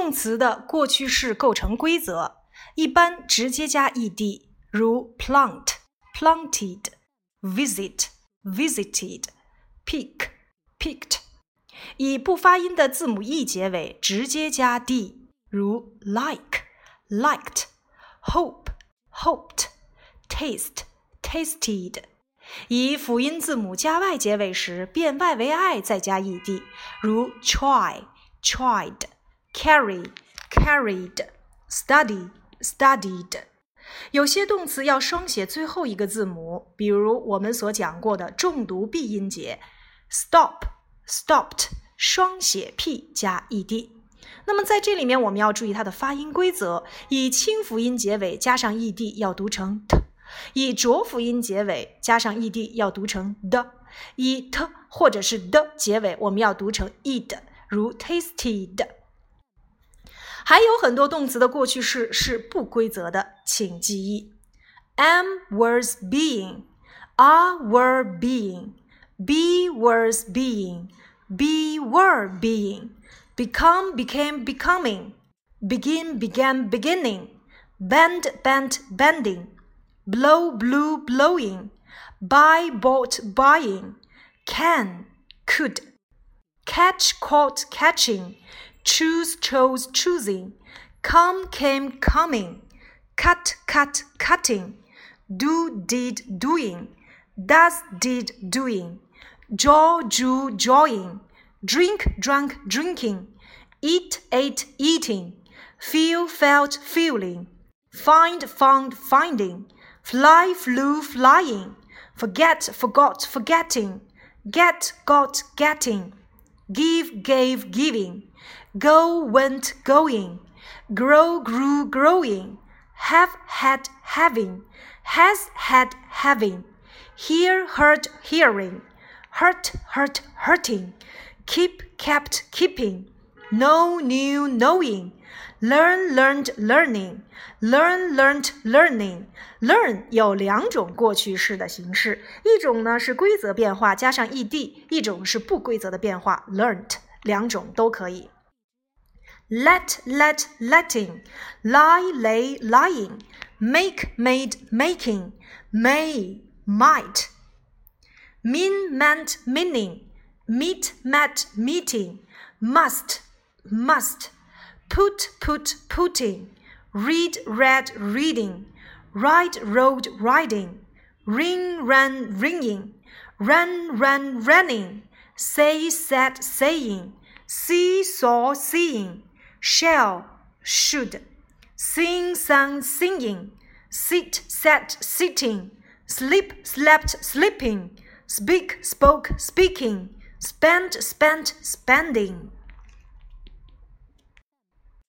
动词的过去式构成规则，一般直接加 ed，如 plant、planted、visit、visited、pick、picked。以不发音的字母 e 结尾，直接加 d，如 like、liked、hope、hoped、taste、tasted。以辅音字母加 y 结尾时，变 y 为 i 再加 ed，如 try、tried、carry、carried、study、studied。有些动词要双写最后一个字母，比如我们所讲过的重读闭音节，stop、stopped，双写 p 加 ed。那么在这里面，我们要注意它的发音规则，以清辅音结尾加上 ed 要读成 t。以浊辅音结尾加上 ed 要读成的，以 t 或者是的结尾我们要读成 ed，如 tasted。还有很多动词的过去式是不规则的，请记忆：am was being, are were being, be was being, be were being, become became becoming, begin began beginning, bend bent bending blow, blew, blowing, buy, bought, buying, can, could, catch, caught, catching, choose, chose, choosing, come, came, coming, cut, cut, cutting, do, did, doing, does, did, doing, jaw, drew, jawing, drink, drunk, drinking, eat, ate, eating, feel, felt, feeling, find, found, finding. Fly, flew, flying, forget, forgot, forgetting, get, got, getting, give, gave, giving, go, went, going, grow, grew, growing, have, had, having, has, had, having, hear, heard, hearing, hurt, hurt, hurting, keep, kept, keeping, know, knew, knowing, learn, learned, learning, learn, learned, learning。learn 有两种过去式的形式，一种呢是规则变化加上 ed，一种是不规则的变化 learnt，两种都可以。 Let, let, letting, lie, lay, lying, make, made, making, may, might, mean, meant, meaning, meet, met, meeting, must, must. Put, put, putting, read, read, reading, ride, rode, riding, ring, ran, ringing, run, ran, running, say, said, saying, see, saw, seeing, shall, should, sing, sang, singing, sit, sat, sitting, sleep, slept, sleeping, speak, spoke, speaking, spend, spent, spending.